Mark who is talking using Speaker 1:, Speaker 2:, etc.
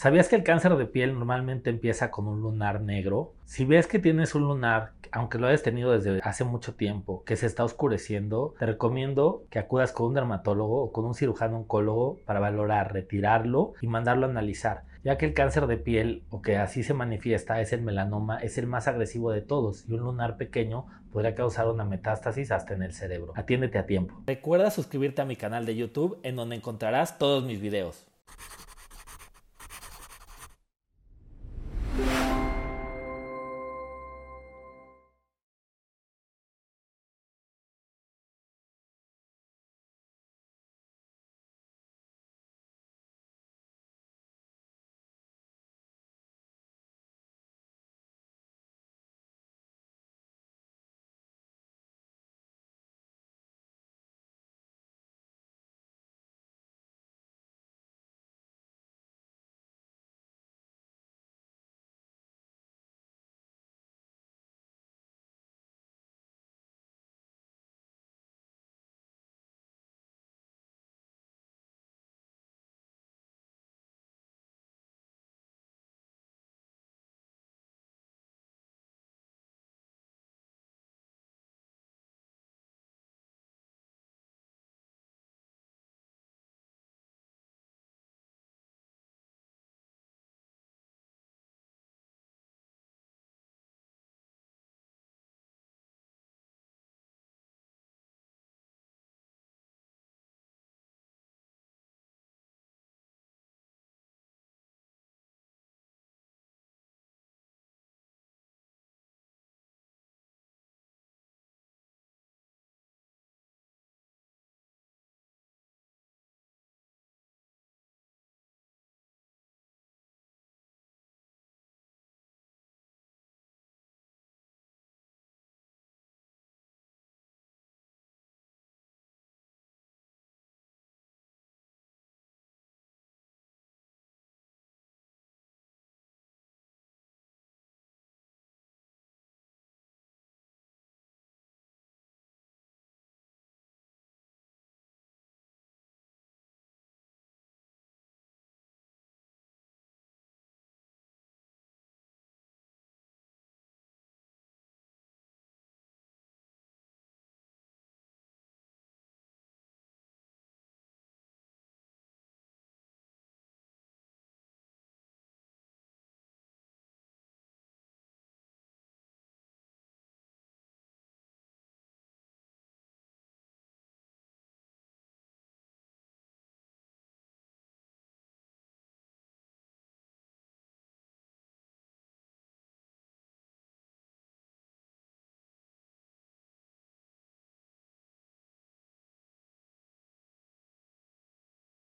Speaker 1: ¿Sabías que el cáncer de piel normalmente empieza con un lunar negro? Si ves que tienes un lunar, aunque lo hayas tenido desde hace mucho tiempo, que se está oscureciendo, te recomiendo que acudas con un dermatólogo o con un cirujano oncólogo para valorar, retirarlo y mandarlo a analizar, ya que el cáncer de piel o que así se manifiesta es el melanoma, es el más agresivo de todos y un lunar pequeño podría causar una metástasis hasta en el cerebro. Atiéndete a tiempo. Recuerda suscribirte a mi canal de YouTube en donde encontrarás todos mis videos.